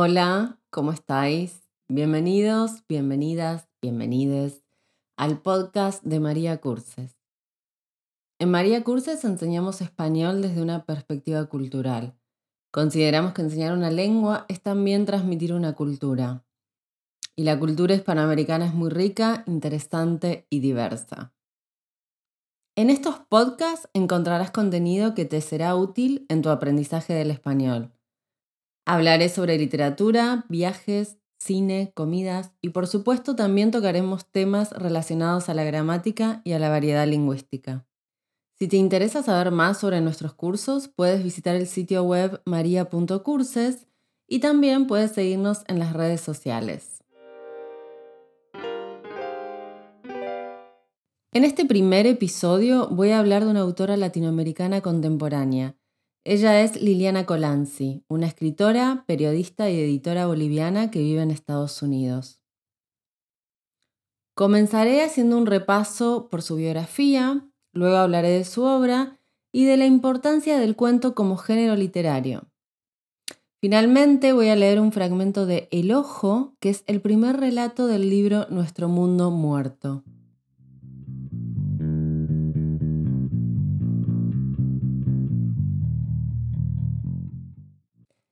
Hola, ¿cómo estáis? Bienvenidos, bienvenidas, bienvenides al podcast de María Curses. En María Curses enseñamos español desde una perspectiva cultural. Consideramos que enseñar una lengua es también transmitir una cultura. Y la cultura hispanoamericana es muy rica, interesante y diversa. En estos podcasts encontrarás contenido que te será útil en tu aprendizaje del español. Hablaré sobre literatura, viajes, cine, comidas y por supuesto también tocaremos temas relacionados a la gramática y a la variedad lingüística. Si te interesa saber más sobre nuestros cursos, puedes visitar el sitio web maria.curses y también puedes seguirnos en las redes sociales. En este primer episodio voy a hablar de una autora latinoamericana contemporánea, ella es Liliana Colanzi, una escritora, periodista y editora boliviana que vive en Estados Unidos. Comenzaré haciendo un repaso por su biografía, luego hablaré de su obra y de la importancia del cuento como género literario. Finalmente voy a leer un fragmento de El Ojo, que es el primer relato del libro Nuestro Mundo Muerto.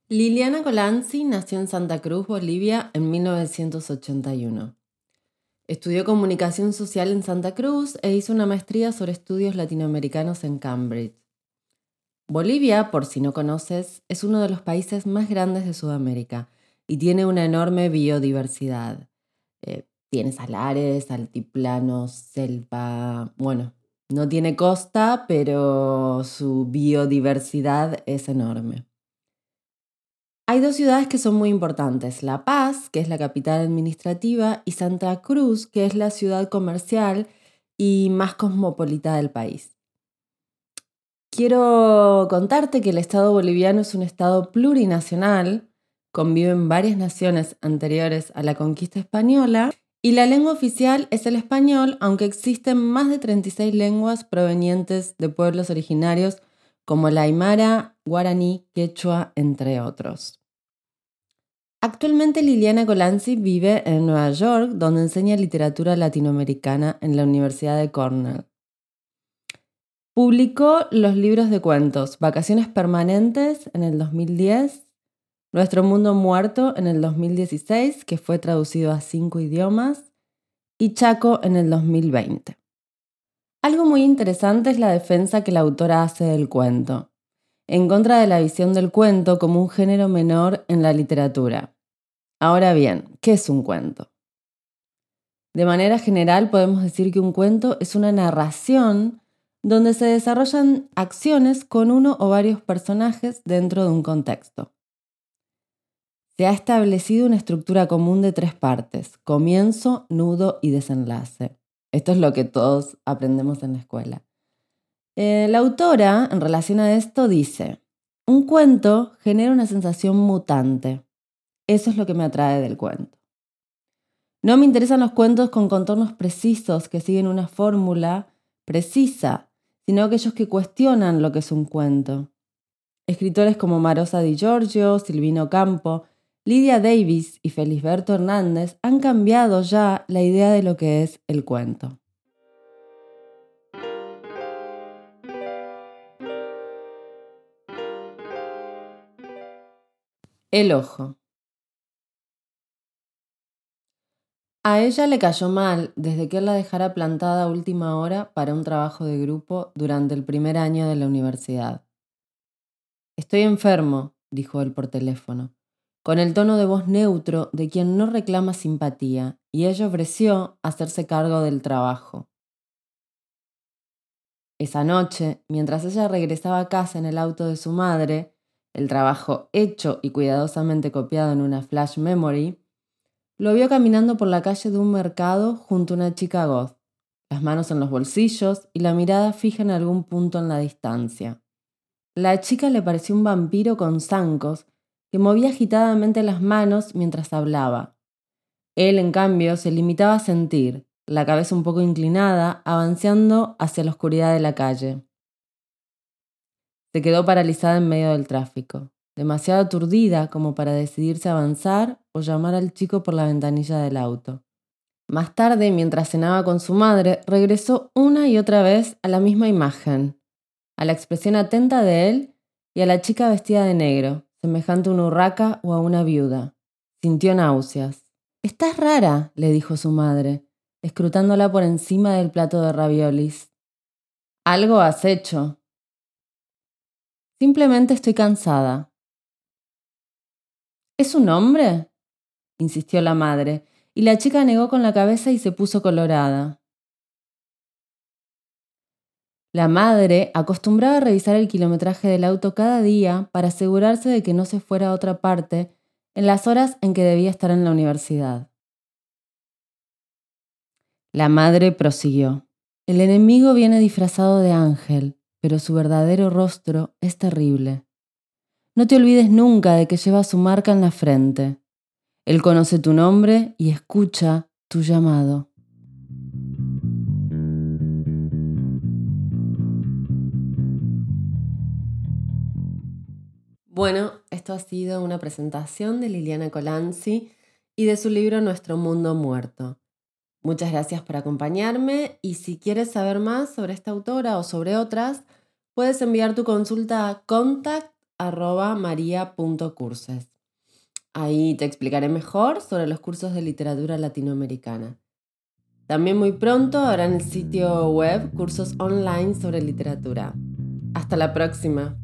Liliana Colanzi nació en Santa Cruz, Bolivia, en 1981. Estudió comunicación social en Santa Cruz e hizo una maestría sobre estudios latinoamericanos en Cambridge. Bolivia, por si no conoces, es uno de los países más grandes de Sudamérica y tiene una enorme biodiversidad. Eh, tiene salares, altiplanos, selva. Bueno, no tiene costa, pero su biodiversidad es enorme. Hay dos ciudades que son muy importantes, La Paz, que es la capital administrativa, y Santa Cruz, que es la ciudad comercial y más cosmopolita del país. Quiero contarte que el Estado boliviano es un Estado plurinacional, conviven varias naciones anteriores a la conquista española y la lengua oficial es el español, aunque existen más de 36 lenguas provenientes de pueblos originarios como la aymara, guaraní, quechua, entre otros. Actualmente Liliana Colanzi vive en Nueva York, donde enseña literatura latinoamericana en la Universidad de Cornell. Publicó los libros de cuentos Vacaciones Permanentes en el 2010, Nuestro Mundo Muerto en el 2016, que fue traducido a cinco idiomas, y Chaco en el 2020. Algo muy interesante es la defensa que la autora hace del cuento, en contra de la visión del cuento como un género menor en la literatura. Ahora bien, ¿qué es un cuento? De manera general podemos decir que un cuento es una narración donde se desarrollan acciones con uno o varios personajes dentro de un contexto. Se ha establecido una estructura común de tres partes, comienzo, nudo y desenlace. Esto es lo que todos aprendemos en la escuela. Eh, la autora, en relación a esto, dice, un cuento genera una sensación mutante. Eso es lo que me atrae del cuento. No me interesan los cuentos con contornos precisos que siguen una fórmula precisa, sino aquellos que cuestionan lo que es un cuento. Escritores como Marosa Di Giorgio, Silvino Campo, Lidia Davis y Felisberto Hernández han cambiado ya la idea de lo que es el cuento. El ojo. A ella le cayó mal desde que él la dejara plantada a última hora para un trabajo de grupo durante el primer año de la universidad. Estoy enfermo, dijo él por teléfono con el tono de voz neutro de quien no reclama simpatía, y ella ofreció hacerse cargo del trabajo. Esa noche, mientras ella regresaba a casa en el auto de su madre, el trabajo hecho y cuidadosamente copiado en una flash memory, lo vio caminando por la calle de un mercado junto a una chica goth, las manos en los bolsillos y la mirada fija en algún punto en la distancia. La chica le pareció un vampiro con zancos que movía agitadamente las manos mientras hablaba. Él, en cambio, se limitaba a sentir, la cabeza un poco inclinada, avanzando hacia la oscuridad de la calle. Se quedó paralizada en medio del tráfico. Demasiado aturdida como para decidirse a avanzar o llamar al chico por la ventanilla del auto. Más tarde, mientras cenaba con su madre, regresó una y otra vez a la misma imagen, a la expresión atenta de él y a la chica vestida de negro, semejante a una urraca o a una viuda. Sintió náuseas. Estás rara, le dijo su madre, escrutándola por encima del plato de raviolis. Algo has hecho. Simplemente estoy cansada. ¿Es un hombre? insistió la madre, y la chica negó con la cabeza y se puso colorada. La madre acostumbraba a revisar el kilometraje del auto cada día para asegurarse de que no se fuera a otra parte en las horas en que debía estar en la universidad. La madre prosiguió. El enemigo viene disfrazado de ángel, pero su verdadero rostro es terrible. No te olvides nunca de que lleva su marca en la frente. Él conoce tu nombre y escucha tu llamado. Bueno, esto ha sido una presentación de Liliana Colanzi y de su libro Nuestro Mundo Muerto. Muchas gracias por acompañarme y si quieres saber más sobre esta autora o sobre otras, puedes enviar tu consulta a contact.maria.curses. Ahí te explicaré mejor sobre los cursos de literatura latinoamericana. También muy pronto habrá en el sitio web cursos online sobre literatura. Hasta la próxima.